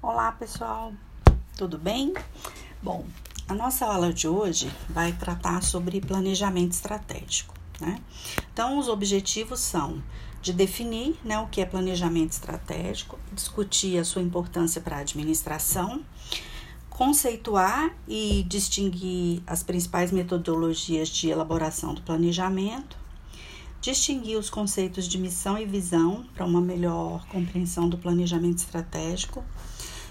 Olá pessoal, tudo bem? Bom, a nossa aula de hoje vai tratar sobre planejamento estratégico, né? Então, os objetivos são de definir né, o que é planejamento estratégico, discutir a sua importância para a administração, conceituar e distinguir as principais metodologias de elaboração do planejamento, distinguir os conceitos de missão e visão para uma melhor compreensão do planejamento estratégico,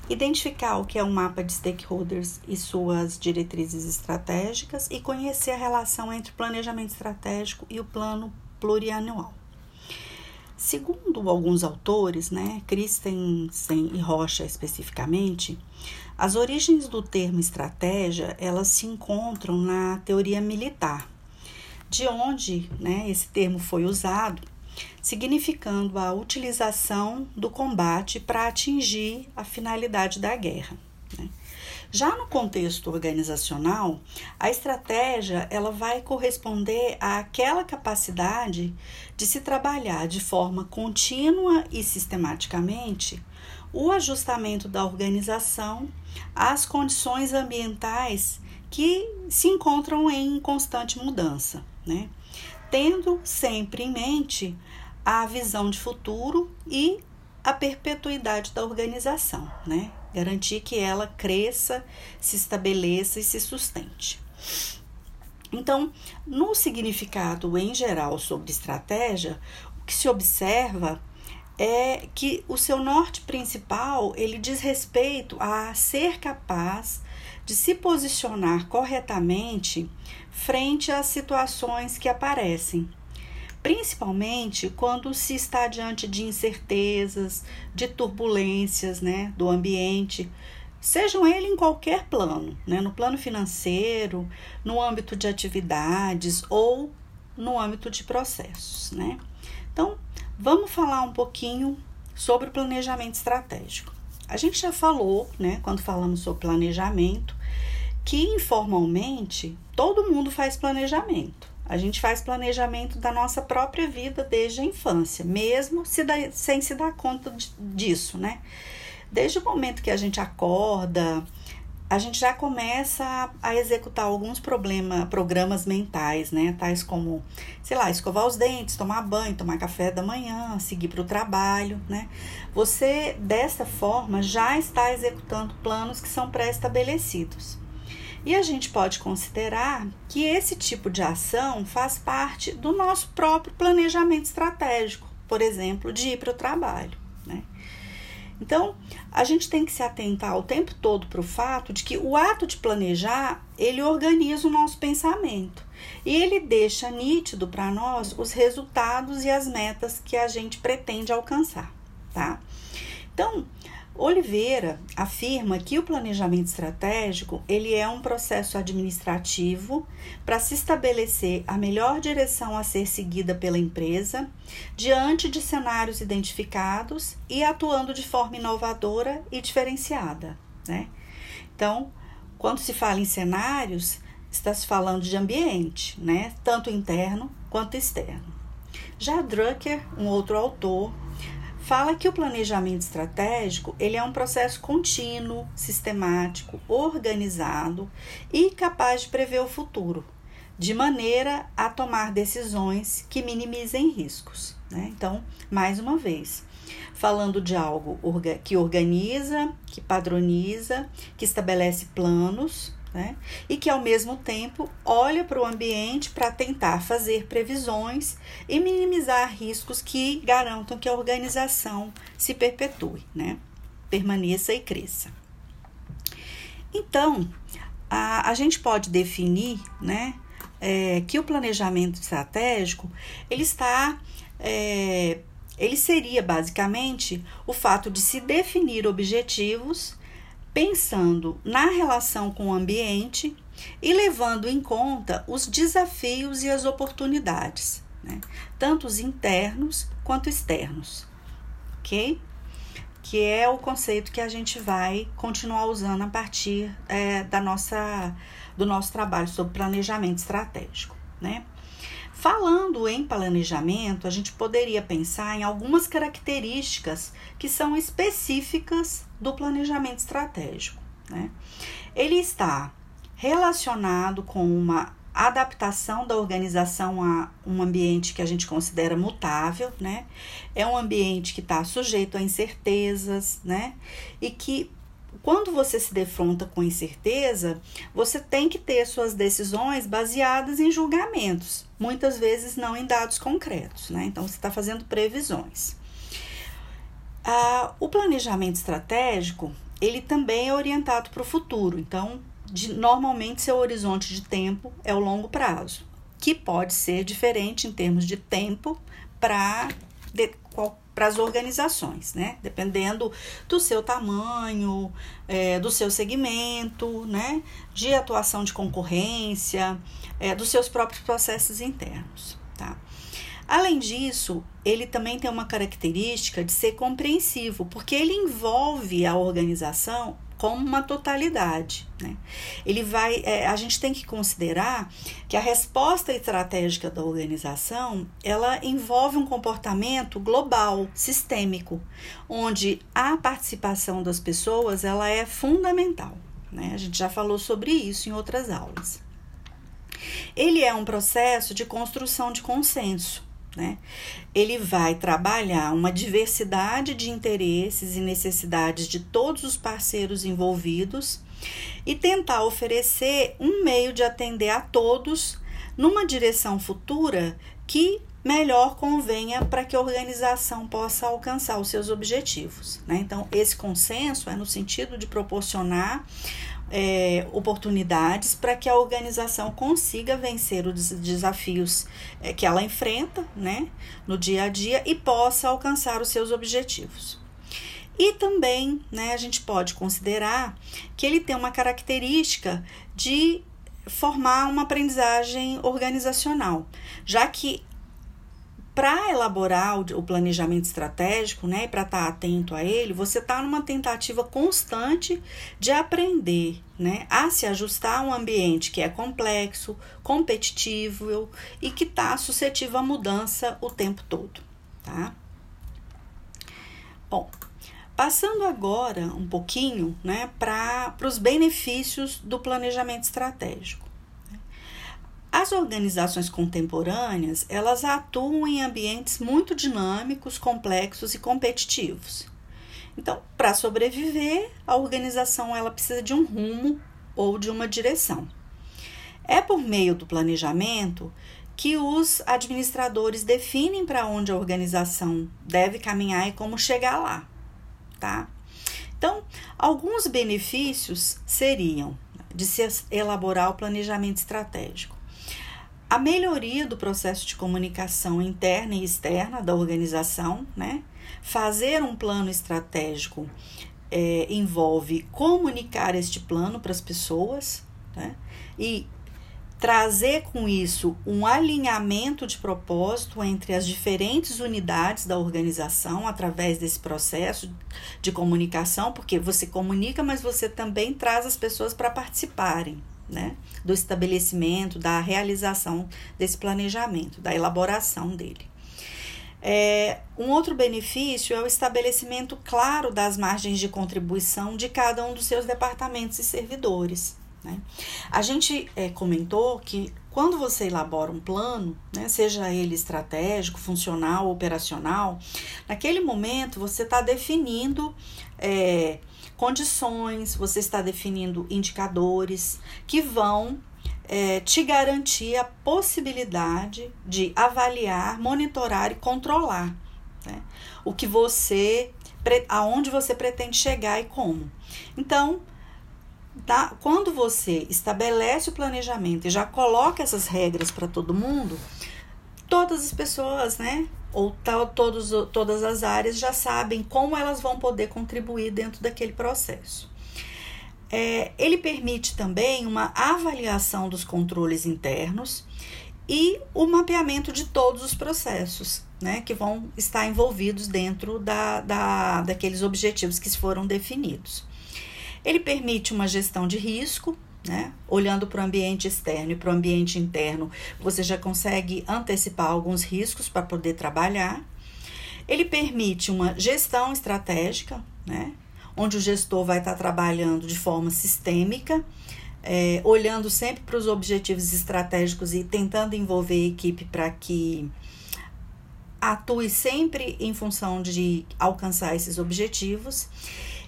identificar o que é um mapa de stakeholders e suas diretrizes estratégicas e conhecer a relação entre o planejamento estratégico e o plano plurianual. Segundo alguns autores, né, Christensen e Rocha especificamente, as origens do termo estratégia elas se encontram na teoria militar, de onde né, esse termo foi usado, significando a utilização do combate para atingir a finalidade da guerra. Né? Já no contexto organizacional, a estratégia ela vai corresponder àquela capacidade de se trabalhar de forma contínua e sistematicamente o ajustamento da organização às condições ambientais que se encontram em constante mudança né? Tendo sempre em mente a visão de futuro e a perpetuidade da organização, né? Garantir que ela cresça, se estabeleça e se sustente. Então, no significado em geral sobre estratégia, o que se observa é que o seu norte principal ele diz respeito a ser capaz de se posicionar corretamente frente às situações que aparecem, principalmente quando se está diante de incertezas, de turbulências né, do ambiente, sejam ele em qualquer plano, né, no plano financeiro, no âmbito de atividades ou no âmbito de processos. Né? Então, vamos falar um pouquinho sobre o planejamento estratégico. A gente já falou, né, quando falamos sobre planejamento, que informalmente todo mundo faz planejamento. A gente faz planejamento da nossa própria vida desde a infância, mesmo se sem se dar conta disso, né? Desde o momento que a gente acorda, a gente já começa a, a executar alguns problema, programas mentais, né? Tais como, sei lá, escovar os dentes, tomar banho, tomar café da manhã, seguir para o trabalho, né? Você, dessa forma, já está executando planos que são pré-estabelecidos. E a gente pode considerar que esse tipo de ação faz parte do nosso próprio planejamento estratégico, por exemplo, de ir para o trabalho. Né? Então, a gente tem que se atentar o tempo todo para o fato de que o ato de planejar, ele organiza o nosso pensamento. E ele deixa nítido para nós os resultados e as metas que a gente pretende alcançar, tá? Então, Oliveira afirma que o planejamento estratégico ele é um processo administrativo para se estabelecer a melhor direção a ser seguida pela empresa diante de cenários identificados e atuando de forma inovadora e diferenciada. Né? Então, quando se fala em cenários, está se falando de ambiente, né? tanto interno quanto externo. Já Drucker, um outro autor, fala que o planejamento estratégico ele é um processo contínuo, sistemático, organizado e capaz de prever o futuro, de maneira a tomar decisões que minimizem riscos. Né? Então, mais uma vez, falando de algo que organiza, que padroniza, que estabelece planos né? E que ao mesmo tempo olha para o ambiente para tentar fazer previsões e minimizar riscos que garantam que a organização se perpetue, né? Permaneça e cresça. Então, a, a gente pode definir, né? É, que o planejamento estratégico ele está é, ele seria basicamente o fato de se definir objetivos pensando na relação com o ambiente e levando em conta os desafios e as oportunidades, né? tanto os internos quanto externos, ok? Que é o conceito que a gente vai continuar usando a partir é, da nossa, do nosso trabalho sobre planejamento estratégico, né? Falando em planejamento, a gente poderia pensar em algumas características que são específicas do planejamento estratégico. Né? Ele está relacionado com uma adaptação da organização a um ambiente que a gente considera mutável, né? É um ambiente que está sujeito a incertezas, né? E que quando você se defronta com incerteza, você tem que ter suas decisões baseadas em julgamentos, muitas vezes não em dados concretos, né? Então você está fazendo previsões. Ah, o planejamento estratégico ele também é orientado para o futuro, então de, normalmente seu horizonte de tempo é o longo prazo, que pode ser diferente em termos de tempo para para as organizações, né? Dependendo do seu tamanho, é, do seu segmento, né? De atuação de concorrência, é, dos seus próprios processos internos, tá? Além disso, ele também tem uma característica de ser compreensivo, porque ele envolve a organização como uma totalidade. Né? Ele vai, é, a gente tem que considerar que a resposta estratégica da organização ela envolve um comportamento global, sistêmico, onde a participação das pessoas ela é fundamental. Né? A gente já falou sobre isso em outras aulas. Ele é um processo de construção de consenso né? Ele vai trabalhar uma diversidade de interesses e necessidades de todos os parceiros envolvidos e tentar oferecer um meio de atender a todos numa direção futura que melhor convenha para que a organização possa alcançar os seus objetivos. Né? Então, esse consenso é no sentido de proporcionar é, oportunidades para que a organização consiga vencer os desafios é, que ela enfrenta né, no dia a dia e possa alcançar os seus objetivos. E também né, a gente pode considerar que ele tem uma característica de formar uma aprendizagem organizacional, já que para elaborar o, planejamento estratégico, né, para estar tá atento a ele, você está numa tentativa constante de aprender, né, a se ajustar a um ambiente que é complexo, competitivo e que está suscetível à mudança o tempo todo, tá? Bom, passando agora um pouquinho, né, para os benefícios do planejamento estratégico. As organizações contemporâneas, elas atuam em ambientes muito dinâmicos, complexos e competitivos. Então, para sobreviver, a organização ela precisa de um rumo ou de uma direção. É por meio do planejamento que os administradores definem para onde a organização deve caminhar e como chegar lá, tá? Então, alguns benefícios seriam de se elaborar o planejamento estratégico a melhoria do processo de comunicação interna e externa da organização, né? Fazer um plano estratégico é, envolve comunicar este plano para as pessoas, né? E trazer com isso um alinhamento de propósito entre as diferentes unidades da organização através desse processo de comunicação, porque você comunica, mas você também traz as pessoas para participarem, né, do estabelecimento, da realização desse planejamento, da elaboração dele. É, um outro benefício é o estabelecimento claro das margens de contribuição de cada um dos seus departamentos e servidores. Né? A gente é, comentou que quando você elabora um plano, né, seja ele estratégico, funcional, operacional, naquele momento você está definindo é, condições, você está definindo indicadores que vão é, te garantir a possibilidade de avaliar, monitorar e controlar né? o que você, aonde você pretende chegar e como. Então, tá, quando você estabelece o planejamento e já coloca essas regras para todo mundo, todas as pessoas, né, ou todos, todas as áreas já sabem como elas vão poder contribuir dentro daquele processo. É, ele permite também uma avaliação dos controles internos e o mapeamento de todos os processos né, que vão estar envolvidos dentro da, da, daqueles objetivos que foram definidos. Ele permite uma gestão de risco, né? Olhando para o ambiente externo e para o ambiente interno, você já consegue antecipar alguns riscos para poder trabalhar. Ele permite uma gestão estratégica, né? Onde o gestor vai estar trabalhando de forma sistêmica, é, olhando sempre para os objetivos estratégicos e tentando envolver a equipe para que atue sempre em função de alcançar esses objetivos.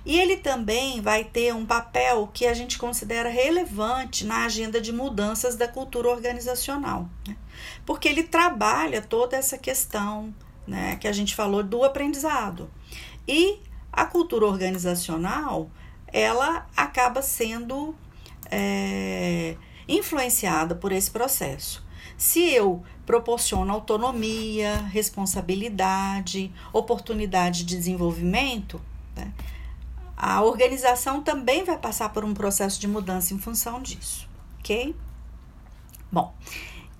E ele também vai ter um papel que a gente considera relevante na agenda de mudanças da cultura organizacional, né? porque ele trabalha toda essa questão né, que a gente falou do aprendizado. E a cultura organizacional ela acaba sendo é, influenciada por esse processo. Se eu proporciono autonomia, responsabilidade, oportunidade de desenvolvimento, né, a organização também vai passar por um processo de mudança em função disso, ok? Bom,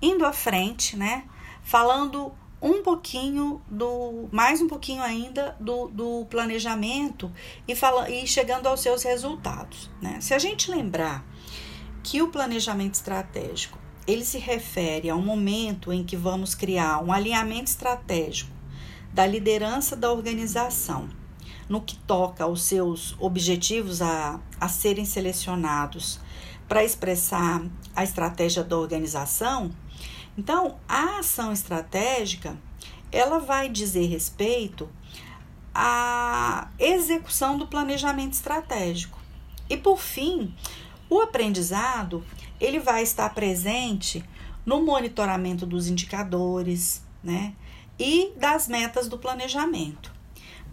indo à frente, né? Falando um pouquinho do, mais um pouquinho ainda do, do planejamento e, fala, e chegando aos seus resultados, né? Se a gente lembrar que o planejamento estratégico ele se refere ao momento em que vamos criar um alinhamento estratégico da liderança da organização no que toca aos seus objetivos a, a serem selecionados para expressar a estratégia da organização, então a ação estratégica ela vai dizer respeito à execução do planejamento estratégico. E por fim, o aprendizado ele vai estar presente no monitoramento dos indicadores, né, e das metas do planejamento.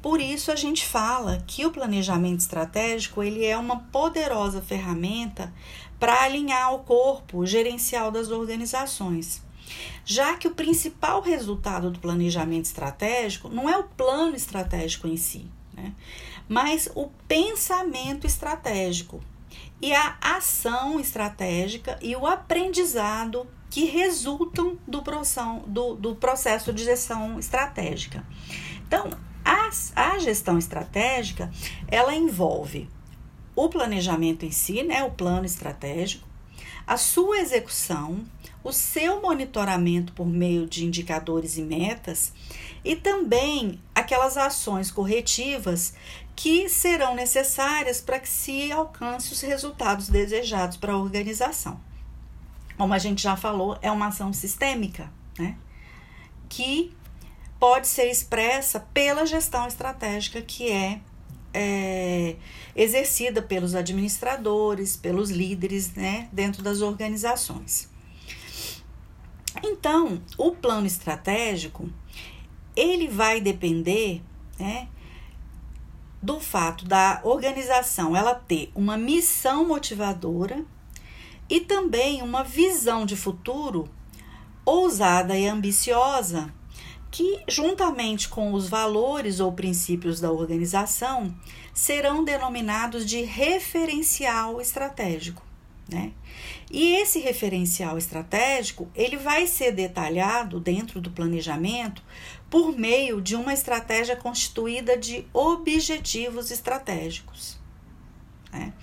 Por isso a gente fala que o planejamento estratégico ele é uma poderosa ferramenta para alinhar o corpo gerencial das organizações. Já que o principal resultado do planejamento estratégico não é o plano estratégico em si, né? mas o pensamento estratégico e a ação estratégica e o aprendizado que resultam do, do, do processo de gestão estratégica. Então, a, a gestão estratégica, ela envolve o planejamento em si, né, o plano estratégico, a sua execução, o seu monitoramento por meio de indicadores e metas e também aquelas ações corretivas que serão necessárias para que se alcance os resultados desejados para a organização. Como a gente já falou, é uma ação sistêmica, né? Que pode ser expressa pela gestão estratégica que é, é, exercida pelos administradores, pelos líderes né, dentro das organizações. Então, o plano estratégico ele vai depender né, do fato da organização ela ter uma missão motivadora e também uma visão de futuro ousada e ambiciosa que, juntamente com os valores ou princípios da organização, serão denominados de referencial estratégico. Né? E esse referencial estratégico ele vai ser detalhado dentro do planejamento por meio de uma estratégia constituída de objetivos estratégicos. Né?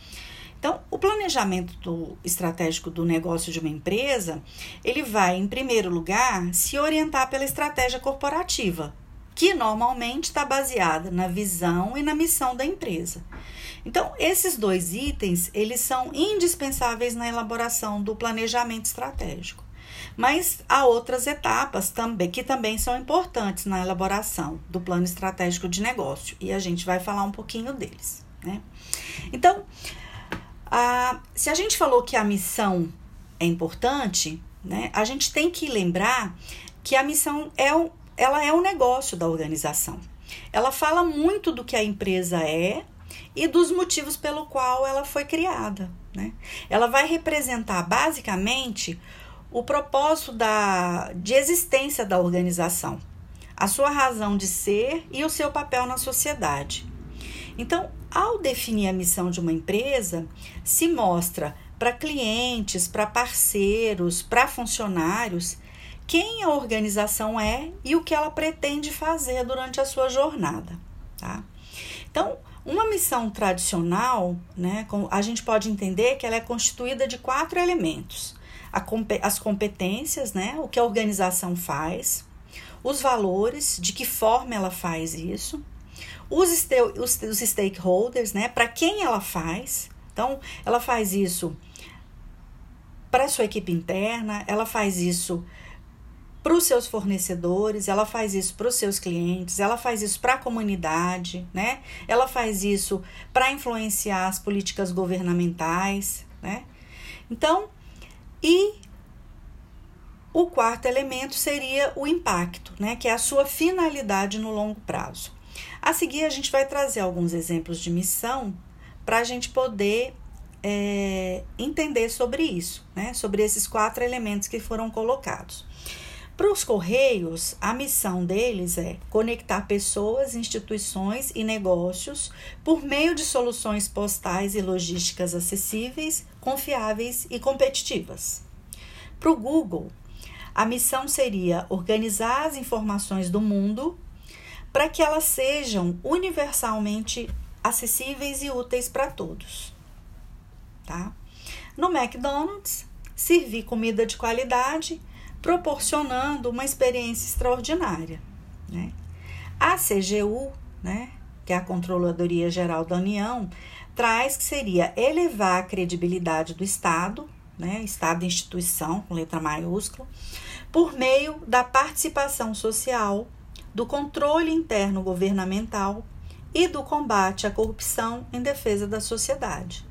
Então, o planejamento do, estratégico do negócio de uma empresa, ele vai, em primeiro lugar, se orientar pela estratégia corporativa, que normalmente está baseada na visão e na missão da empresa. Então, esses dois itens, eles são indispensáveis na elaboração do planejamento estratégico. Mas há outras etapas também que também são importantes na elaboração do plano estratégico de negócio, e a gente vai falar um pouquinho deles, né? Então, se a gente falou que a missão é importante, né, a gente tem que lembrar que a missão é um, ela é um negócio da organização. Ela fala muito do que a empresa é e dos motivos pelo qual ela foi criada. Né? Ela vai representar basicamente o propósito da, de existência da organização, a sua razão de ser e o seu papel na sociedade. Então, ao definir a missão de uma empresa, se mostra para clientes, para parceiros, para funcionários, quem a organização é e o que ela pretende fazer durante a sua jornada. Tá? Então, Uma missão tradicional, né, a gente pode entender que ela é constituída de quatro elementos: as competências, né, o que a organização faz, os valores, de que forma ela faz isso, os, os, os stakeholders, né, para quem ela faz. Então, ela faz isso para sua equipe interna, ela faz isso para os seus fornecedores, ela faz isso para os seus clientes, ela faz isso para a comunidade, né? Ela faz isso para influenciar as políticas governamentais, né? Então, e o quarto elemento seria o impacto, né? Que é a sua finalidade no longo prazo. A seguir, a gente vai trazer alguns exemplos de missão para a gente poder é, entender sobre isso, né? Sobre esses quatro elementos que foram colocados. Para os Correios, a missão deles é conectar pessoas, instituições e negócios por meio de soluções postais e logísticas acessíveis, confiáveis e competitivas. Para o Google, a missão seria organizar as informações do mundo para que elas sejam universalmente acessíveis e úteis para todos. Tá? No McDonald's, servir comida de qualidade proporcionando uma experiência extraordinária. Né? A CGU, né, que é a Controladoria Geral da União, traz que seria elevar a credibilidade do Estado, né, Estado instituição, com letra maiúscula, por meio da participação social, do controle interno governamental e do combate à corrupção em defesa da sociedade.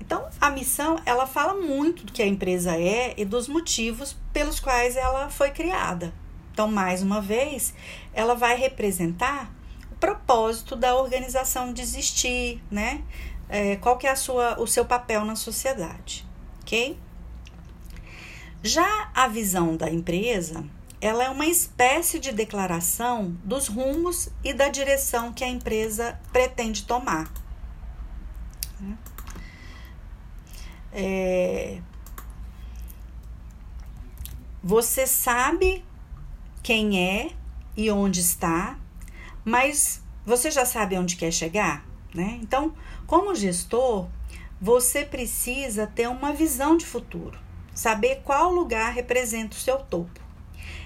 Então, a missão, ela fala muito do que a empresa é e dos motivos pelos quais ela foi criada. Então, mais uma vez, ela vai representar o propósito da organização de existir, né? É, qual que é a sua, o seu papel na sociedade, ok? Já a visão da empresa, ela é uma espécie de declaração dos rumos e da direção que a empresa pretende tomar. Né? É, você sabe quem é e onde está, mas você já sabe onde quer chegar, né? Então, como gestor, você precisa ter uma visão de futuro, saber qual lugar representa o seu topo.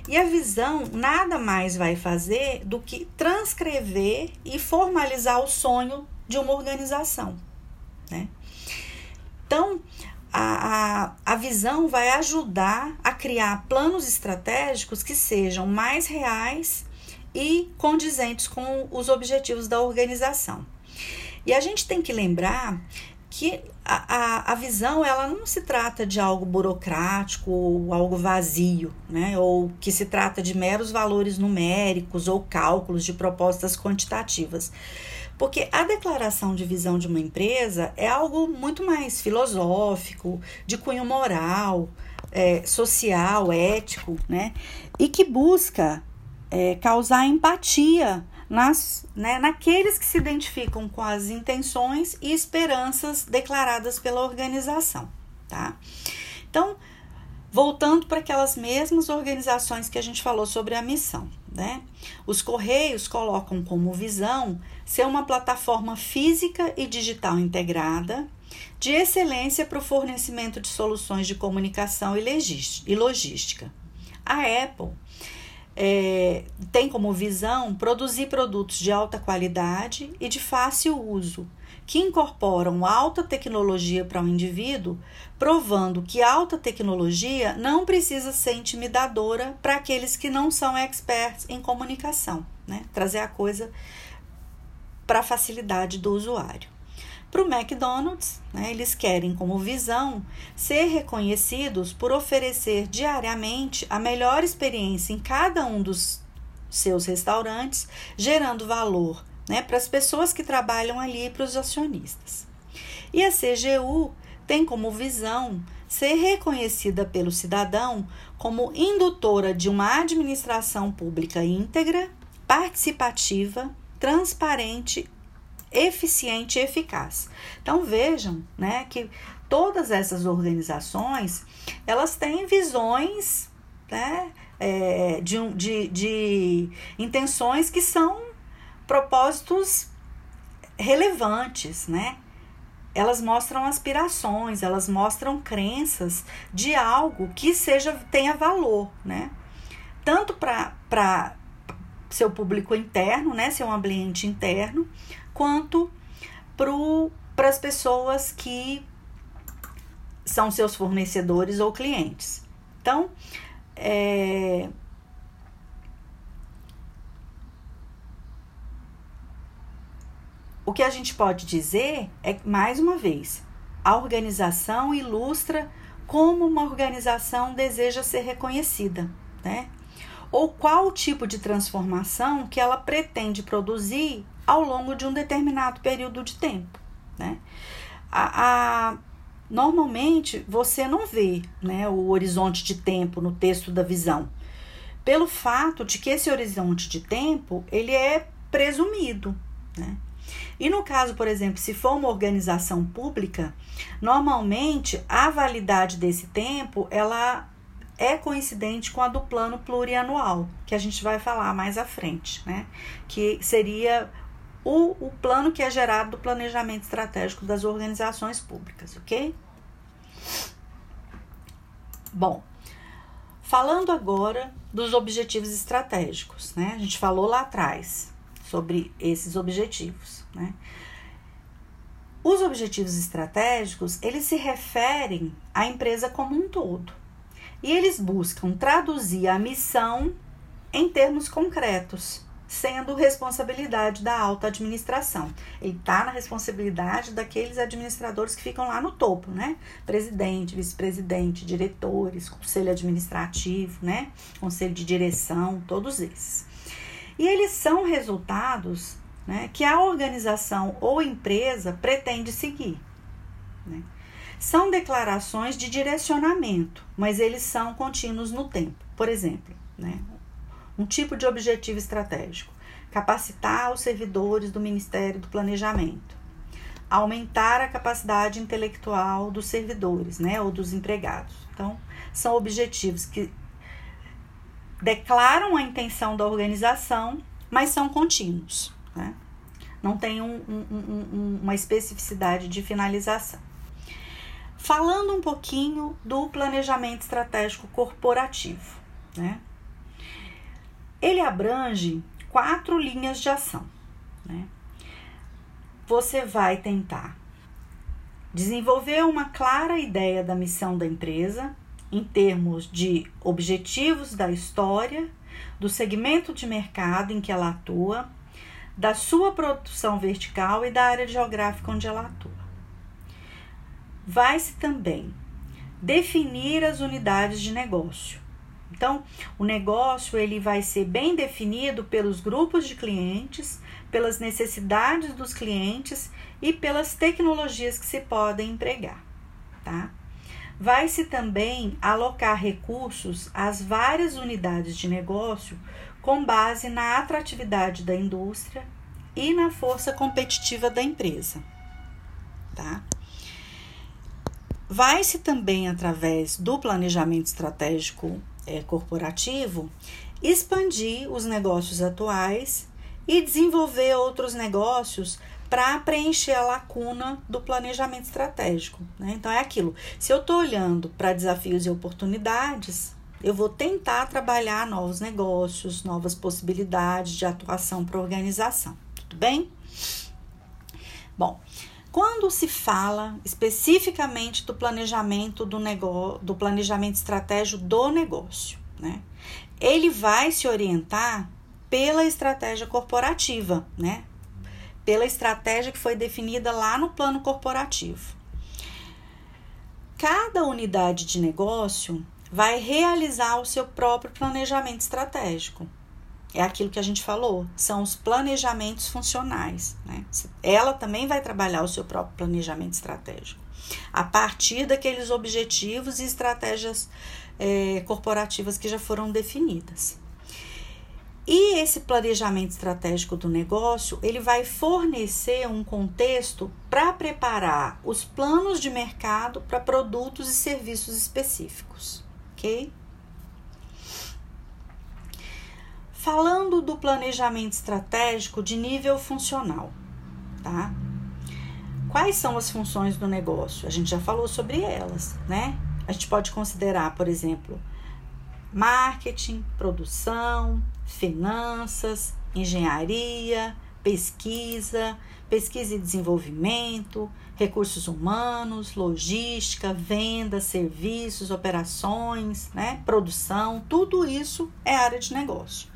E a visão nada mais vai fazer do que transcrever e formalizar o sonho de uma organização, né? Então, a, a, a visão vai ajudar a criar planos estratégicos que sejam mais reais e condizentes com os objetivos da organização. E a gente tem que lembrar que a, a, a, visão ela não se trata de algo burocrático ou algo vazio, né? ou que se trata de meros valores numéricos ou cálculos de propostas quantitativas. Porque a declaração de visão de uma empresa é algo muito mais filosófico, de cunho moral, é, social, ético, né? E que busca é, causar empatia nas, né, naqueles que se identificam com as intenções e esperanças declaradas pela organização, tá? Então, voltando para aquelas mesmas organizações que a gente falou sobre a missão. Né? Os Correios colocam como visão ser uma plataforma física e digital integrada de excelência para o fornecimento de soluções de comunicação e logística. A Apple é, tem como visão produzir produtos de alta qualidade e de fácil uso, que incorporam alta tecnologia para o indivíduo, provando que alta tecnologia não precisa ser intimidadora para aqueles que não são experts em comunicação, né? Trazer a coisa para a facilidade do usuário. Para o McDonald's, né, eles querem como visão ser reconhecidos por oferecer diariamente a melhor experiência em cada um dos seus restaurantes, gerando valor né, para as pessoas que trabalham ali e para os acionistas. E a CGU tem como visão ser reconhecida pelo cidadão como indutora de uma administração pública íntegra, participativa, transparente, eficiente e eficaz. Então vejam, né, que todas essas organizações elas têm visões, né, é, de, de, de intenções que são propósitos relevantes, né? Elas mostram aspirações, elas mostram crenças de algo que seja tenha valor, né? Tanto para seu público interno, né, seu ambiente interno, quanto para as pessoas que são seus fornecedores ou clientes. Então, é, o que a gente pode dizer é, mais uma vez, a organização ilustra como uma organização deseja ser reconhecida, né? Ou qual tipo de transformação que ela pretende produzir ao longo de um determinado período de tempo, né? A, a, normalmente você não vê né, o horizonte de tempo no texto da visão, pelo fato de que esse horizonte de tempo ele é presumido, né? E no caso, por exemplo, se for uma organização pública, normalmente a validade desse tempo ela é coincidente com a do plano plurianual, que a gente vai falar mais à frente, né? Que seria o, plano que é gerado do planejamento estratégico das organizações públicas, ok? Bom, falando agora dos objetivos estratégicos, né? A gente falou lá atrás sobre esses objetivos. Né? Os objetivos estratégicos, eles se referem à empresa como um todo. E eles buscam traduzir a missão em termos concretos, sendo responsabilidade da alta administração. Ele está na responsabilidade daqueles administradores que ficam lá no topo, né? Presidente, vice-presidente, diretores, conselho administrativo, né? Conselho de direção, todos esses. E eles são resultados né, que a organização ou empresa pretende seguir. Né? São declarações de direcionamento, mas eles são contínuos no tempo. Por exemplo, né, um tipo de objetivo estratégico: capacitar os servidores do Ministério do Planejamento, aumentar a capacidade intelectual dos servidores, né, ou dos empregados. Então, são objetivos que declaram a intenção da organização, mas são contínuos. Né? Não tem um, um, um, uma especificidade de finalização. Falando um pouquinho do planejamento estratégico corporativo. Né? Ele abrange quatro linhas de ação. Né? Você vai tentar desenvolver uma clara ideia da missão da empresa, em termos de objetivos da história, do segmento de mercado em que ela atua, da sua produção vertical e da área geográfica onde ela atua. Vai-se também definir as unidades de negócio. Então, o negócio ele vai ser bem definido pelos grupos de clientes, pelas necessidades dos clientes e pelas tecnologias que se podem empregar, tá? Vai-se também alocar recursos às várias unidades de negócio com base na atratividade da indústria e na força competitiva da empresa. Tá? Vai-se também, através do planejamento estratégico é, corporativo, expandir os negócios atuais e desenvolver outros negócios para preencher a lacuna do planejamento estratégico. Né? Então, é aquilo: se eu estou olhando para desafios e oportunidades, eu vou tentar trabalhar novos negócios, novas possibilidades de atuação para a organização. Tudo bem? Bom, quando se fala especificamente do planejamento do negócio, do planejamento estratégico do negócio, né? Ele vai se orientar pela estratégia corporativa, né? pela estratégia que foi definida lá no plano corporativo. Cada unidade de negócio vai realizar o seu próprio planejamento estratégico. É aquilo que a gente falou, são os planejamentos funcionais. Né? Ela também vai trabalhar o seu próprio planejamento estratégico, a partir daqueles objetivos e estratégias é, corporativas que já foram definidas. E esse planejamento estratégico do negócio, ele vai fornecer um contexto para preparar os planos de mercado para produtos e serviços específicos, ok? Falando do planejamento estratégico de nível funcional, tá? Quais são as funções do negócio? A gente já falou sobre elas, né? A gente pode considerar, por exemplo, marketing, produção, finanças, engenharia, pesquisa, pesquisa e desenvolvimento, recursos humanos, logística, venda, serviços, operações, né, produção, tudo isso é área de negócio.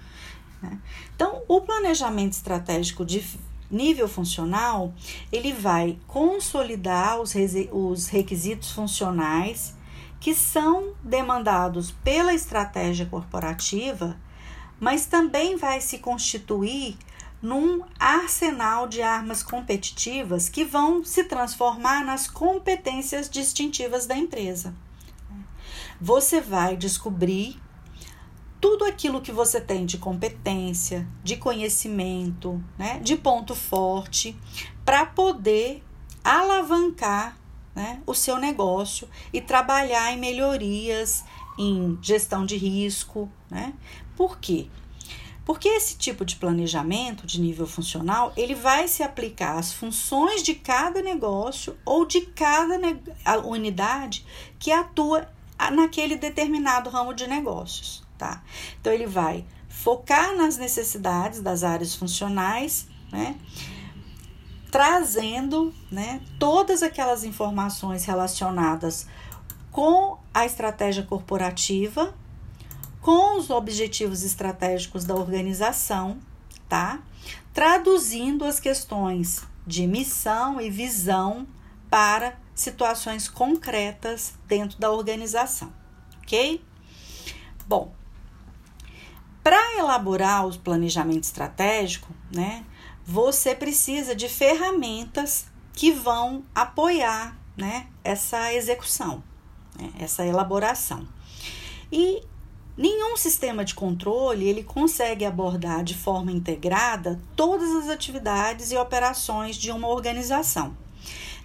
Né? Então, o planejamento estratégico de nível funcional, ele vai consolidar os, os requisitos funcionais que são demandados pela estratégia corporativa, mas também vai se constituir num arsenal de armas competitivas que vão se transformar nas competências distintivas da empresa. Você vai descobrir tudo aquilo que você tem de competência, de conhecimento, né, de ponto forte, para poder alavancar né, o seu negócio e trabalhar em melhorias, em gestão de risco. Né? Por quê? Porque esse tipo de planejamento de nível funcional, ele vai se aplicar às funções de cada negócio ou de cada unidade que atua naquele determinado ramo de negócios, tá? Então ele vai focar nas necessidades das áreas funcionais, né? Trazendo, né, todas aquelas informações relacionadas com a estratégia corporativa com os objetivos estratégicos da organização, tá? Traduzindo as questões de missão e visão para situações concretas dentro da organização, ok? Bom, para elaborar o planejamento estratégico, né, você precisa de ferramentas que vão apoiar, né, essa execução, né, essa elaboração. E Nenhum sistema de controle ele consegue abordar de forma integrada todas as atividades e operações de uma organização.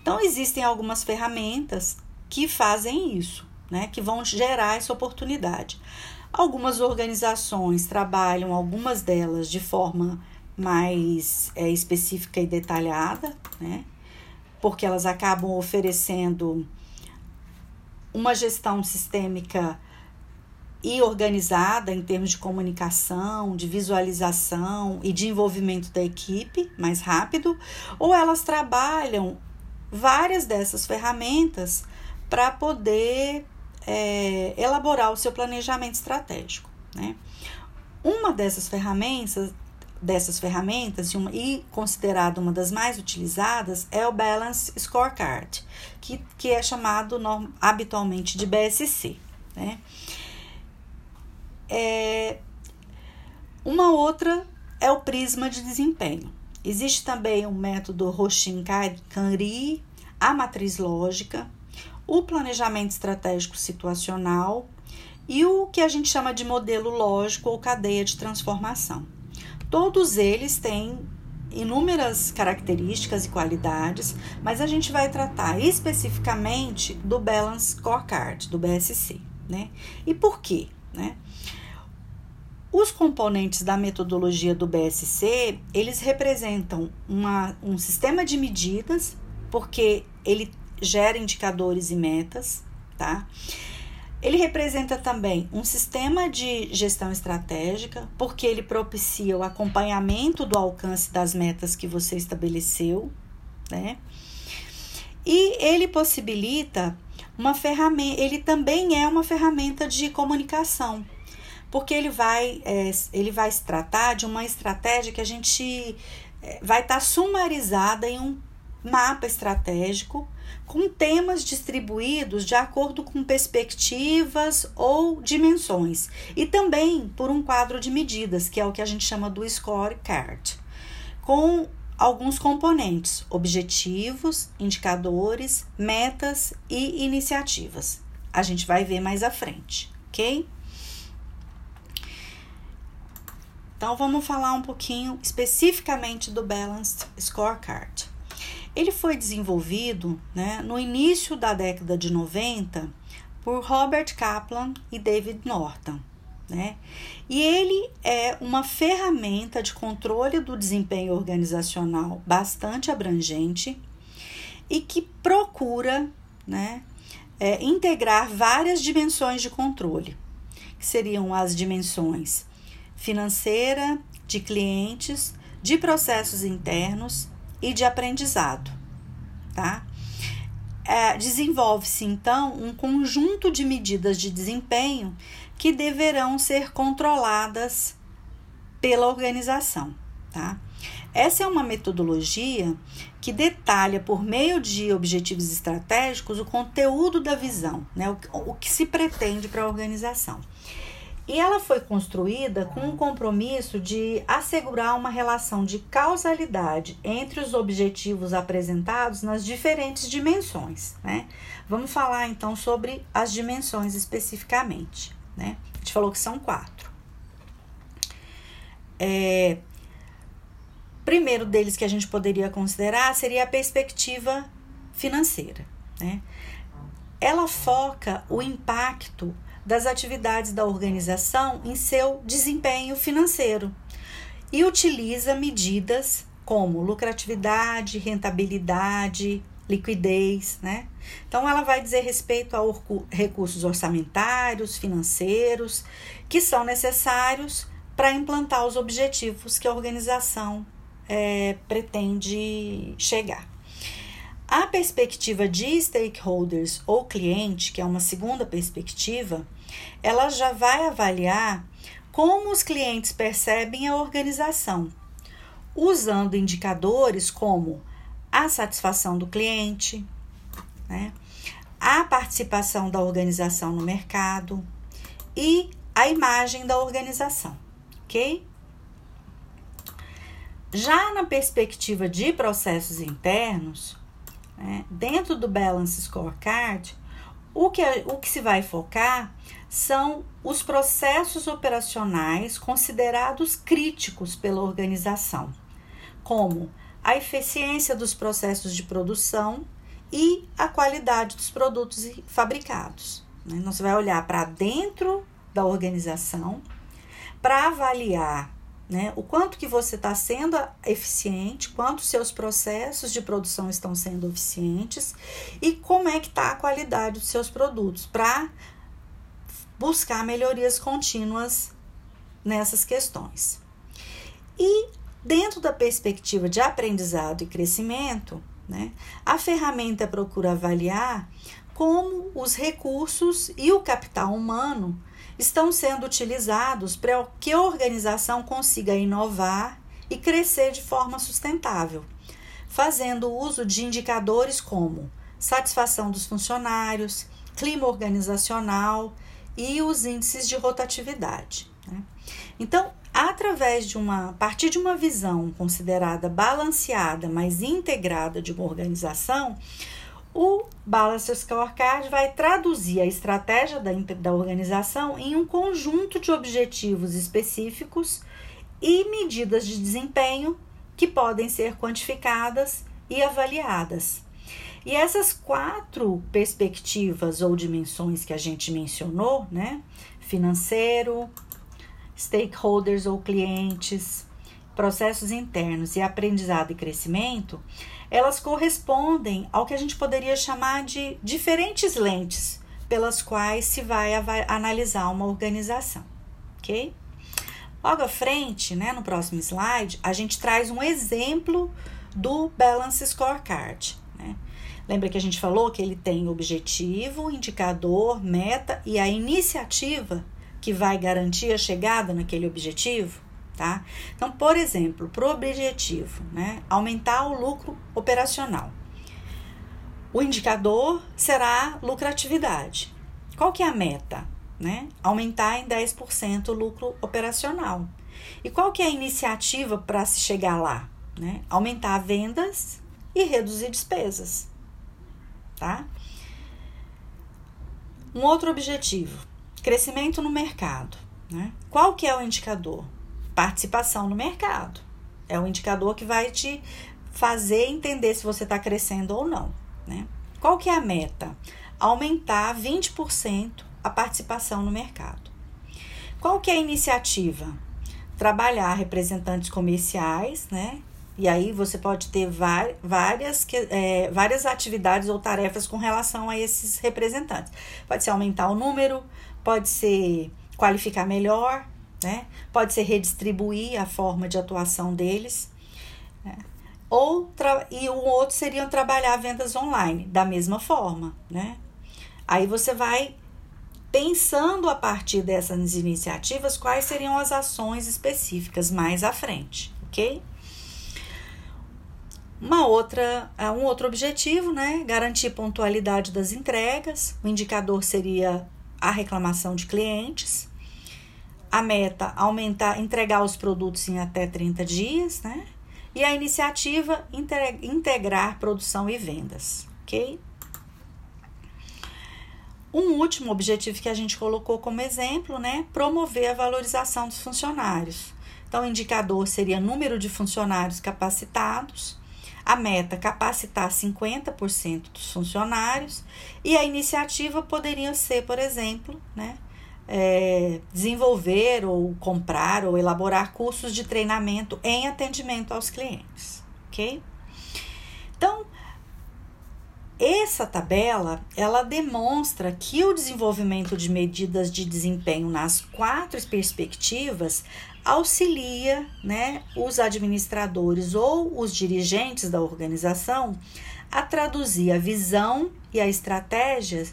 Então existem algumas ferramentas que fazem isso, né, que vão gerar essa oportunidade. Algumas organizações trabalham algumas delas de forma mais é, específica e detalhada, né, porque elas acabam oferecendo uma gestão sistêmica e organizada em termos de comunicação, de visualização e de envolvimento da equipe mais rápido, ou elas trabalham várias dessas ferramentas para poder é, elaborar o seu planejamento estratégico. Né? Uma dessas ferramentas, dessas ferramentas e, uma, e considerada uma das mais utilizadas é o Balance Scorecard, que, que é chamado habitualmente de BSC. Né? É, uma outra é o prisma de desempenho. Existe também o método Roshin-Kanri, a matriz lógica, o planejamento estratégico situacional e o que a gente chama de modelo lógico ou cadeia de transformação. Todos eles têm inúmeras características e qualidades, mas a gente vai tratar especificamente do Balance Scorecard, do BSC, né? E por quê, né? Os componentes da metodologia do BSC, eles representam uma, um sistema de medidas, porque ele gera indicadores e metas, tá? Ele representa também um sistema de gestão estratégica, porque ele propicia o acompanhamento do alcance das metas que você estabeleceu, né? E ele possibilita uma ferramenta, ele também é uma ferramenta de comunicação, porque ele vai, é, ele vai se tratar de uma estratégia que a gente é, vai estar tá sumarizada em um mapa estratégico com temas distribuídos de acordo com perspectivas ou dimensões e também por um quadro de medidas, que é o que a gente chama do scorecard, com alguns componentes: objetivos, indicadores, metas e iniciativas. A gente vai ver mais à frente, ok? Então vamos falar um pouquinho especificamente do Balanced Scorecard. Ele foi desenvolvido né, no início da década de 90 por Robert Kaplan e David Norton. né? E ele é uma ferramenta de controle do desempenho organizacional bastante abrangente e que procura, né, é, integrar várias dimensões de controle, que seriam as dimensões financeira, de clientes, de processos internos e de aprendizado, tá? É, Desenvolve-se então um conjunto de medidas de desempenho que deverão ser controladas pela organização, tá? Essa é uma metodologia que detalha, por meio de objetivos estratégicos, o conteúdo da visão, né? o, o que se pretende para a organização. E ela foi construída com o compromisso de assegurar uma relação de causalidade entre os objetivos apresentados nas diferentes dimensões. Né? Vamos falar então sobre as dimensões especificamente. Né? A gente falou que são quatro. É, primeiro deles que a gente poderia considerar seria a perspectiva financeira. Né? Ela foca o impacto das atividades da organização em seu desempenho financeiro e utiliza medidas como lucratividade, rentabilidade, liquidez, né? Então ela vai dizer respeito a recursos orçamentários, financeiros, que são necessários para implantar os objetivos que a organização é, pretende chegar. A perspectiva de stakeholders ou cliente, que é uma segunda perspectiva, ela já vai avaliar como os clientes percebem a organização, usando indicadores como a satisfação do cliente, né, a participação da organização no mercado e a imagem da organização, ok? Já na perspectiva de processos internos, né, dentro do Balance Scorecard, o que, o que se vai focar são os processos operacionais considerados críticos pela organização, como a eficiência dos processos de produção e a qualidade dos produtos fabricados. Né? Então, você vai olhar para dentro da organização para avaliar né? O quanto que você está sendo eficiente, quanto seus processos de produção estão sendo eficientes e como é que está a qualidade dos seus produtos para buscar melhorias contínuas nessas questões. E dentro da perspectiva de aprendizado e crescimento, né, a ferramenta procura avaliar como os recursos e o capital humano estão sendo utilizados para que a organização consiga inovar e crescer de forma sustentável, fazendo uso de indicadores como satisfação dos funcionários, clima organizacional e os índices de rotatividade. Né? Então, através de uma, a partir de uma visão considerada balanceada, mas integrada de uma organização, o Balance Scorecard vai traduzir a estratégia da, da organização em um conjunto de objetivos específicos e medidas de desempenho que podem ser quantificadas e avaliadas. E essas quatro perspectivas ou dimensões que a gente mencionou, né? Financeiro, stakeholders ou clientes, processos internos e aprendizado e crescimento, elas correspondem ao que a gente poderia chamar de diferentes lentes pelas quais se vai analisar uma organização, ok? Logo à frente, né, no próximo slide, a gente traz um exemplo do Balance Scorecard. Né? Lembra que a gente falou que ele tem objetivo, indicador, meta e a iniciativa que vai garantir a chegada naquele objetivo? Tá? Então, por exemplo, para o objetivo, né, aumentar o lucro operacional. O indicador será lucratividade. Qual que é a meta? Né? Aumentar em 10% o lucro operacional. E qual que é a iniciativa para se chegar lá? Né? Aumentar vendas e reduzir despesas. Tá? Um outro objetivo, crescimento no mercado. Né? Qual que é o indicador? Participação no mercado. É um indicador que vai te fazer entender se você está crescendo ou não. Né? Qual que é a meta? Aumentar 20% a participação no mercado. Qual que é a iniciativa? Trabalhar representantes comerciais, né? E aí você pode ter várias, é, várias atividades ou tarefas com relação a esses representantes. Pode ser aumentar o número, pode ser qualificar melhor, né? Pode ser redistribuir a forma de atuação deles. Né? Ou e o outro seria trabalhar vendas online da mesma forma, né? Aí você vai pensando a partir dessas iniciativas quais seriam as ações específicas mais à frente, ok? Uma outra, é, um outro objetivo, né? Garantir pontualidade das entregas. O indicador seria a reclamação de clientes. A meta, aumentar, entregar os produtos em até 30 dias, né? E a iniciativa, integrar produção e vendas, ok? Um último objetivo que a gente colocou como exemplo, né? Promover a valorização dos funcionários. Então, o indicador seria número de funcionários capacitados, a meta capacitar 50% dos funcionários e a iniciativa poderia ser, por exemplo, né, é, desenvolver ou comprar ou elaborar cursos de treinamento em atendimento aos clientes, ok? Então, essa tabela ela demonstra que o desenvolvimento de medidas de desempenho nas quatro perspectivas auxilia né, os administradores ou os dirigentes da organização a traduzir a visão e a estratégia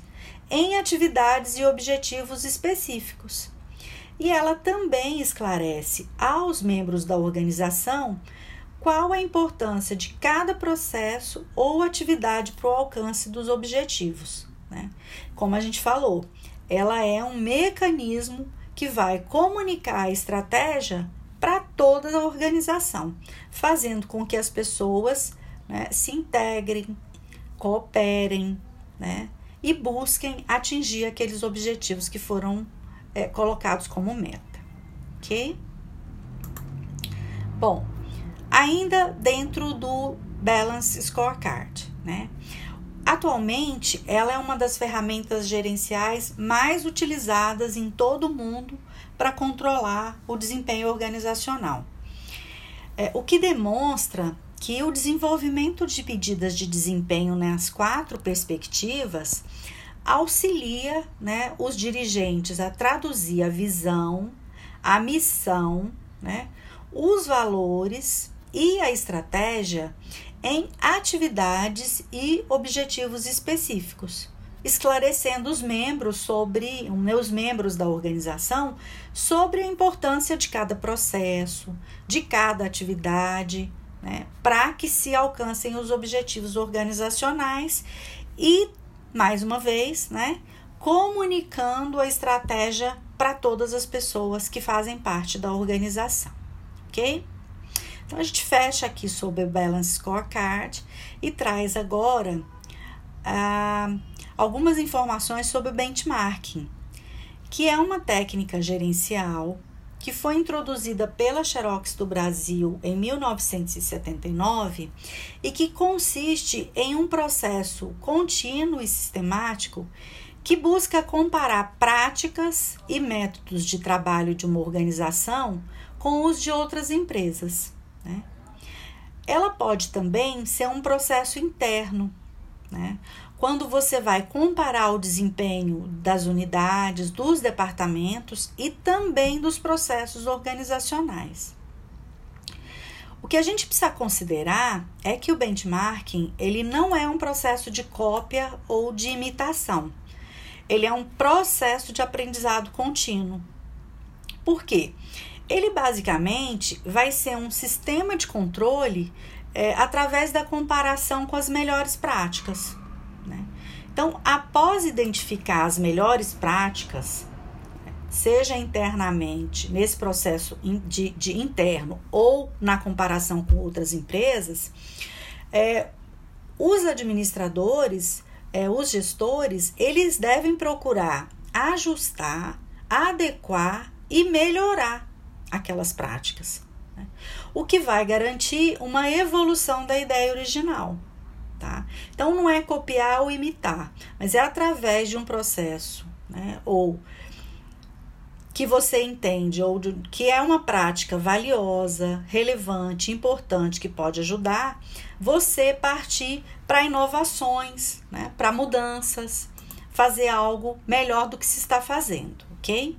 em atividades e objetivos específicos. E ela também esclarece aos membros da organização qual a importância de cada processo ou atividade para o alcance dos objetivos. Né? Como a gente falou, ela é um mecanismo que vai comunicar a estratégia para toda a organização, fazendo com que as pessoas né, se integrem, cooperem né, e busquem atingir aqueles objetivos que foram é, colocados como meta. Ok? Bom, ainda dentro do Balance Scorecard, né? Atualmente, ela é uma das ferramentas gerenciais mais utilizadas em todo o mundo para controlar o desempenho organizacional. É, o que demonstra que o desenvolvimento de medidas de desempenho nas quatro perspectivas auxilia né, os dirigentes a traduzir a visão, a missão, né, os valores e a estratégia em atividades e objetivos específicos, esclarecendo os membros sobre os membros da organização sobre a importância de cada processo, de cada atividade, né, para que se alcancem os objetivos organizacionais e, mais uma vez, né, comunicando a estratégia para todas as pessoas que fazem parte da organização, ok? Então a gente fecha aqui sobre o Balance Scorecard e traz agora ah, algumas informações sobre o benchmarking, que é uma técnica gerencial que foi introduzida pela Xerox do Brasil em 1979 e que consiste em um processo contínuo e sistemático que busca comparar práticas e métodos de trabalho de uma organização com os de outras empresas. Né? Ela pode também ser um processo interno, né? Quando você vai comparar o desempenho das unidades, dos departamentos e também dos processos organizacionais. O que a gente precisa considerar é que o benchmarking ele não é um processo de cópia ou de imitação. Ele é um processo de aprendizado contínuo. Por quê? Ele basicamente vai ser um sistema de controle é, através da comparação com as melhores práticas. Então, após identificar as melhores práticas, seja internamente nesse processo de, de interno ou na comparação com outras empresas, é, os administradores, é, os gestores, eles devem procurar ajustar, adequar e melhorar aquelas práticas. Né? O que vai garantir uma evolução da ideia original. Então, não é copiar ou imitar, mas é através de um processo, né? ou que você entende ou de, que é uma prática valiosa, relevante, importante, que pode ajudar, você partir para inovações, né, para mudanças, fazer algo melhor do que se está fazendo, ok?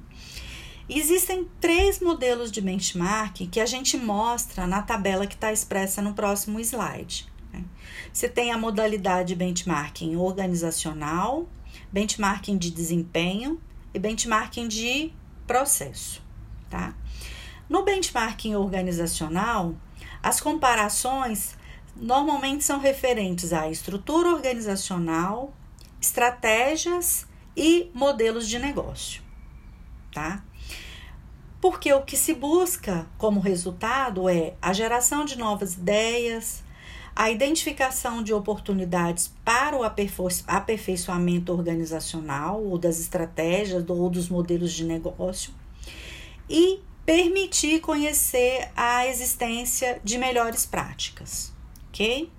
Existem três modelos de benchmarking que a gente mostra na tabela que está expressa no próximo slide. Você tem a modalidade benchmarking organizacional, benchmarking de desempenho e benchmarking de processo, tá? No benchmarking organizacional, as comparações normalmente são referentes à estrutura organizacional, estratégias e modelos de negócio, tá? Porque o que se busca como resultado é a geração de novas ideias, a identificação de oportunidades para o aperfeiçoamento organizacional ou das estratégias ou dos modelos de negócio e permitir conhecer a existência de melhores práticas, ok?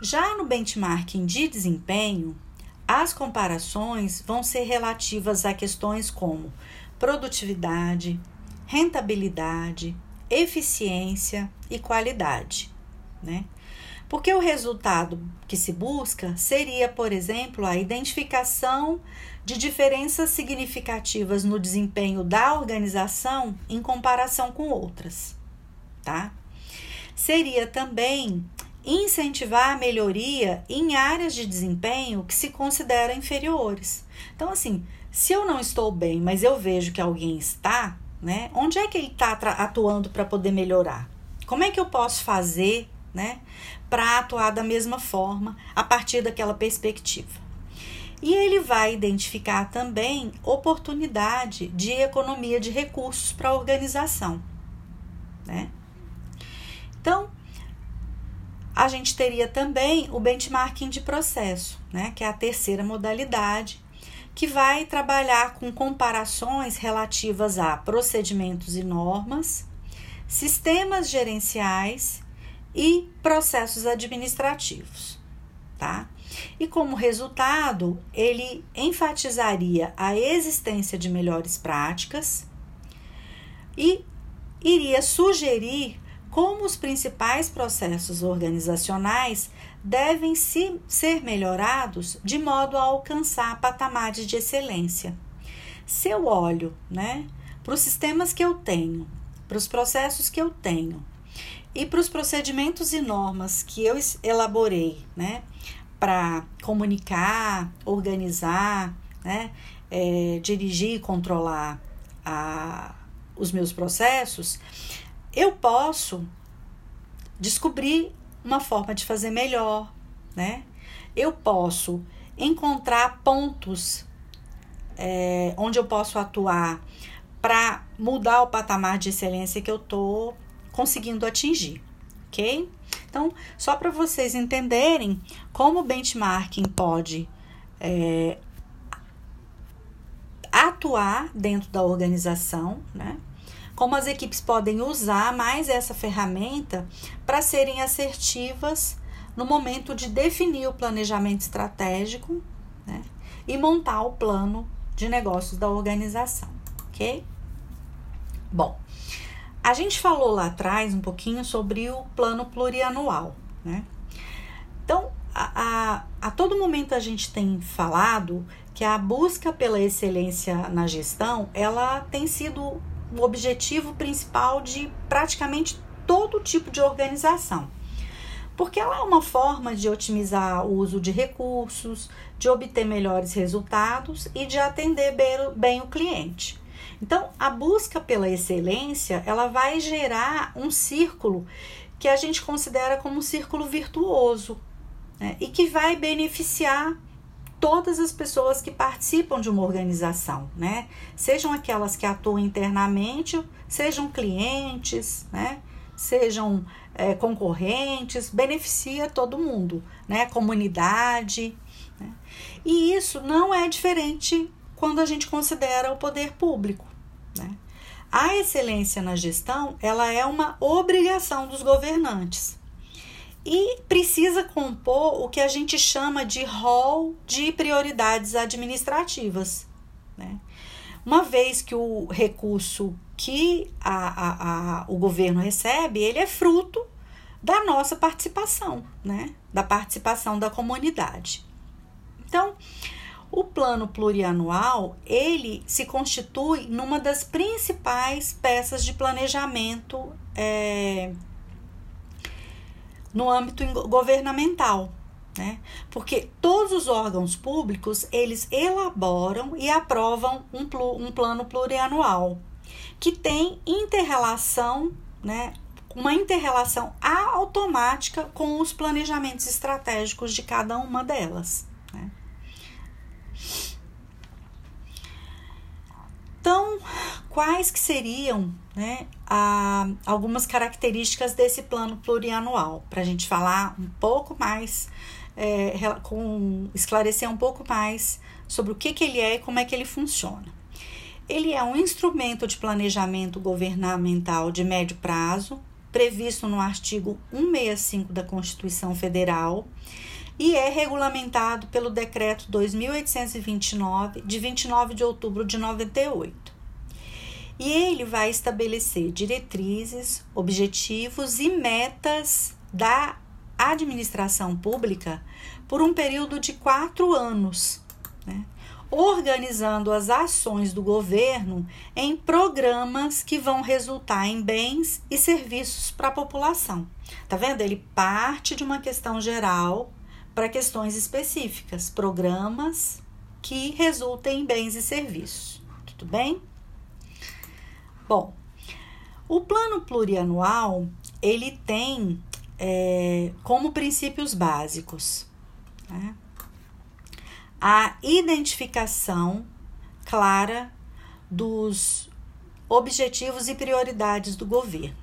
Já no benchmarking de desempenho, as comparações vão ser relativas a questões como produtividade, rentabilidade, eficiência e qualidade, né? Porque o resultado que se busca seria, por exemplo, a identificação de diferenças significativas no desempenho da organização em comparação com outras, tá? Seria também incentivar a melhoria em áreas de desempenho que se consideram inferiores. Então, assim, se eu não estou bem, mas eu vejo que alguém está, né? Onde é que ele está atuando para poder melhorar? Como é que eu posso fazer, né, para atuar da mesma forma a partir daquela perspectiva? E ele vai identificar também oportunidade de economia de recursos para a organização, né? Então, a gente teria também o benchmarking de processo, né, que é a terceira modalidade, que vai trabalhar com comparações relativas a procedimentos e normas, sistemas gerenciais e processos administrativos, tá? E como resultado, ele enfatizaria a existência de melhores práticas e iria sugerir como os principais processos organizacionais devem se, ser melhorados de modo a alcançar patamares de excelência. Se eu olho né, para os sistemas que eu tenho, para os processos que eu tenho e para os procedimentos e normas que eu elaborei né, para comunicar, organizar, né, é, dirigir e controlar a, os meus processos, eu posso descobrir uma forma de fazer melhor, né? Eu posso encontrar pontos é, onde eu posso atuar para mudar o patamar de excelência que eu estou conseguindo atingir, ok? Então, só para vocês entenderem como o benchmarking pode é, atuar dentro da organização, né? como as equipes podem usar mais essa ferramenta para serem assertivas no momento de definir o planejamento estratégico né, e montar o plano de negócios da organização, ok? Bom, a gente falou lá atrás um pouquinho sobre o plano plurianual, né? Então, a, a, a todo momento a gente tem falado que a busca pela excelência na gestão, ela tem sido o objetivo principal de praticamente todo tipo de organização. Porque ela é uma forma de otimizar o uso de recursos, de obter melhores resultados e de atender bem o cliente. Então, a busca pela excelência, ela vai gerar um círculo que a gente considera como um círculo virtuoso né? e que vai beneficiar todas as pessoas que participam de uma organização, né? Sejam aquelas que atuam internamente, sejam clientes, né? Sejam é, concorrentes, beneficia todo mundo, né? Comunidade. Né? E isso não é diferente quando a gente considera o poder público, né? A excelência na gestão, ela é uma obrigação dos governantes e precisa compor o que a gente chama de rol de prioridades administrativas. Né? uma vez que o recurso que a, a, a, o governo recebe, ele é fruto da nossa participação, né? Da participação da comunidade. Então, o plano plurianual, ele se constitui numa das principais peças de planejamento é, no âmbito governamental, né? Porque todos os órgãos públicos, eles elaboram e aprovam um, um plano plurianual, que tem interrelação, né? Uma interrelação automática com os planejamentos estratégicos de cada uma delas. Né? Então, quais que seriam né, a, algumas características desse plano plurianual? Para a gente falar um pouco mais é, com, esclarecer um pouco mais sobre o que, que ele é e como é que ele funciona. Ele é um instrumento de planejamento governamental de médio prazo, previsto no artigo 165 da Constituição Federal e é regulamentado pelo Decreto 2829, de 29 de outubro de 98. E ele vai estabelecer diretrizes, objetivos e metas da administração pública por um período de quatro anos, né? organizando as ações do governo em programas que vão resultar em bens e serviços para a população. Tá vendo? Ele parte de uma questão geral para questões específicas, programas que resultem em bens e serviços. Tudo bem? Bom, o plano plurianual ele tem é, como princípios básicos né? a identificação clara dos objetivos e prioridades do governo.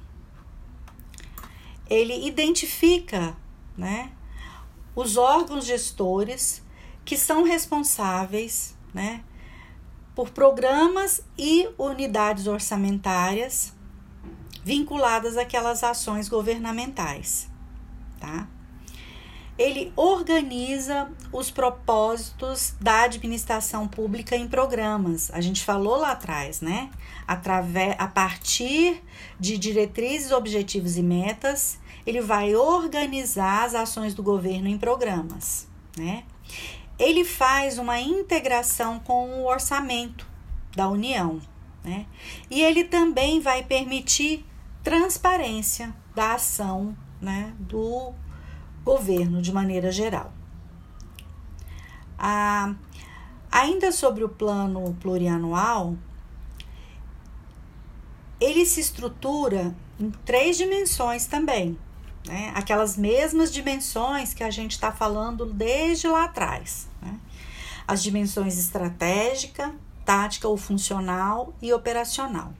Ele identifica né, os órgãos gestores que são responsáveis né, por programas e unidades orçamentárias vinculadas àquelas ações governamentais, tá? Ele organiza os propósitos da administração pública em programas. A gente falou lá atrás, né? Através, a partir de diretrizes, objetivos e metas, ele vai organizar as ações do governo em programas, né? Ele faz uma integração com o orçamento da União, né? E ele também vai permitir transparência da ação né, do governo de maneira geral. Ah, ainda sobre o plano plurianual, ele se estrutura em três dimensões também, né? aquelas mesmas dimensões que a gente está falando desde lá atrás. Né? As dimensões estratégica, tática ou funcional e operacional.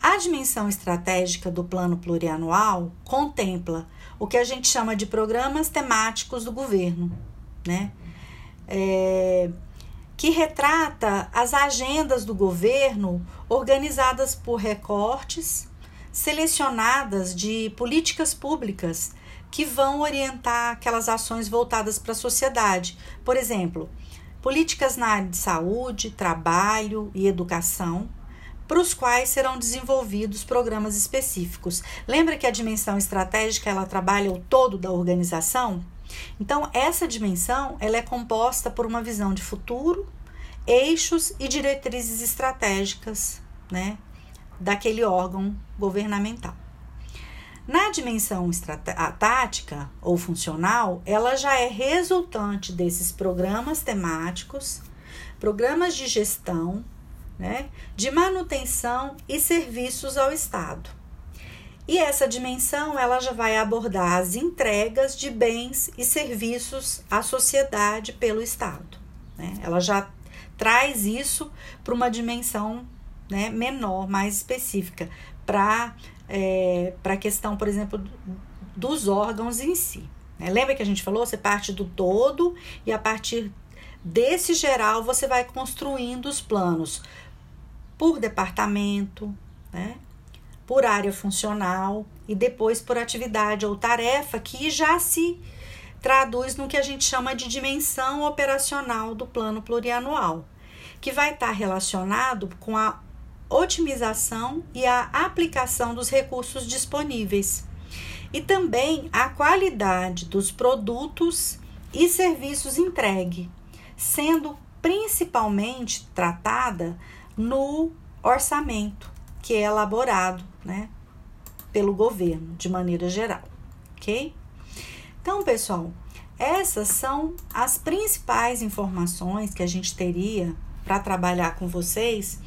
A dimensão estratégica do plano plurianual contempla o que a gente chama de programas temáticos do governo, né? É, que retrata as agendas do governo organizadas por recortes selecionadas de políticas públicas que vão orientar aquelas ações voltadas para a sociedade. Por exemplo, políticas na área de saúde, trabalho e educação para os quais serão desenvolvidos programas específicos. Lembra que a dimensão estratégica ela trabalha o todo da organização? Então, essa dimensão ela é composta por uma visão de futuro, eixos e diretrizes estratégicas, né, daquele órgão governamental. Na dimensão tática ou funcional, ela já é resultante desses programas temáticos, programas de gestão, né, de manutenção e serviços ao Estado. E essa dimensão ela já vai abordar as entregas de bens e serviços à sociedade pelo Estado. Né? Ela já traz isso para uma dimensão né, menor, mais específica, para é, a questão, por exemplo, dos órgãos em si. Né? Lembra que a gente falou? Você parte do todo e a partir desse geral você vai construindo os planos por departamento, né? por área funcional e depois por atividade ou tarefa que já se traduz no que a gente chama de dimensão operacional do plano plurianual, que vai estar relacionado com a otimização e a aplicação dos recursos disponíveis e também a qualidade dos produtos e serviços entregue, sendo principalmente tratada no orçamento que é elaborado, né, pelo governo de maneira geral, ok? Então, pessoal, essas são as principais informações que a gente teria para trabalhar com vocês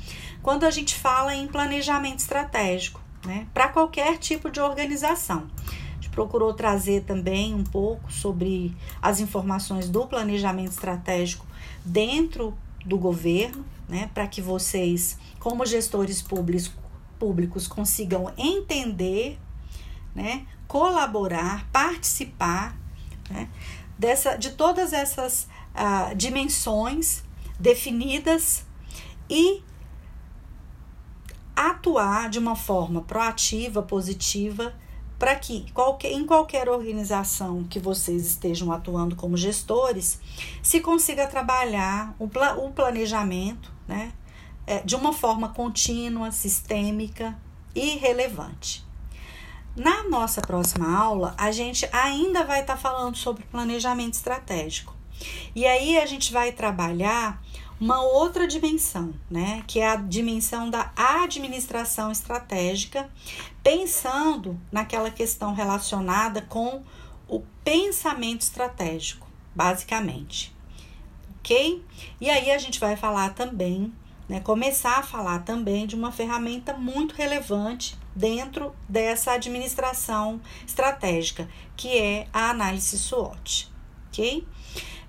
quando a gente fala em planejamento estratégico, né, para qualquer tipo de organização. A gente procurou trazer também um pouco sobre as informações do planejamento estratégico dentro do governo, né, para que vocês, como gestores públicos, públicos consigam entender, né, colaborar, participar né, dessa, de todas essas uh, dimensões definidas e atuar de uma forma proativa, positiva, para que qualquer, em qualquer organização que vocês estejam atuando como gestores, se consiga trabalhar o, o planejamento né, é, de uma forma contínua, sistêmica e relevante. Na nossa próxima aula, a gente ainda vai estar tá falando sobre planejamento estratégico. E aí a gente vai trabalhar uma outra dimensão, né, que é a dimensão da administração estratégica, pensando naquela questão relacionada com o pensamento estratégico, basicamente. OK? E aí a gente vai falar também, né, começar a falar também de uma ferramenta muito relevante dentro dessa administração estratégica, que é a análise SWOT, OK?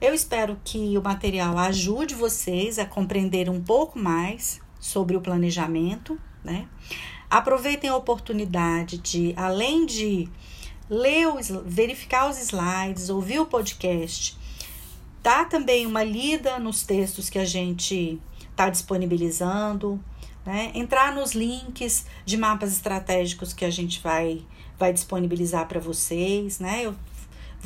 Eu espero que o material ajude vocês a compreender um pouco mais sobre o planejamento, né? Aproveitem a oportunidade de, além de ler, os, verificar os slides, ouvir o podcast, dar também uma lida nos textos que a gente está disponibilizando, né? entrar nos links de mapas estratégicos que a gente vai, vai disponibilizar para vocês, né? Eu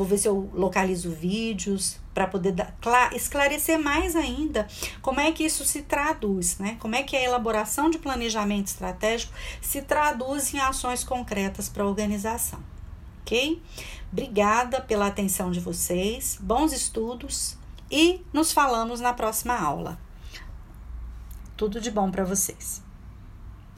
Vou ver se eu localizo vídeos para poder dar, esclarecer mais ainda como é que isso se traduz, né? Como é que a elaboração de planejamento estratégico se traduz em ações concretas para a organização. Ok? Obrigada pela atenção de vocês, bons estudos e nos falamos na próxima aula. Tudo de bom para vocês.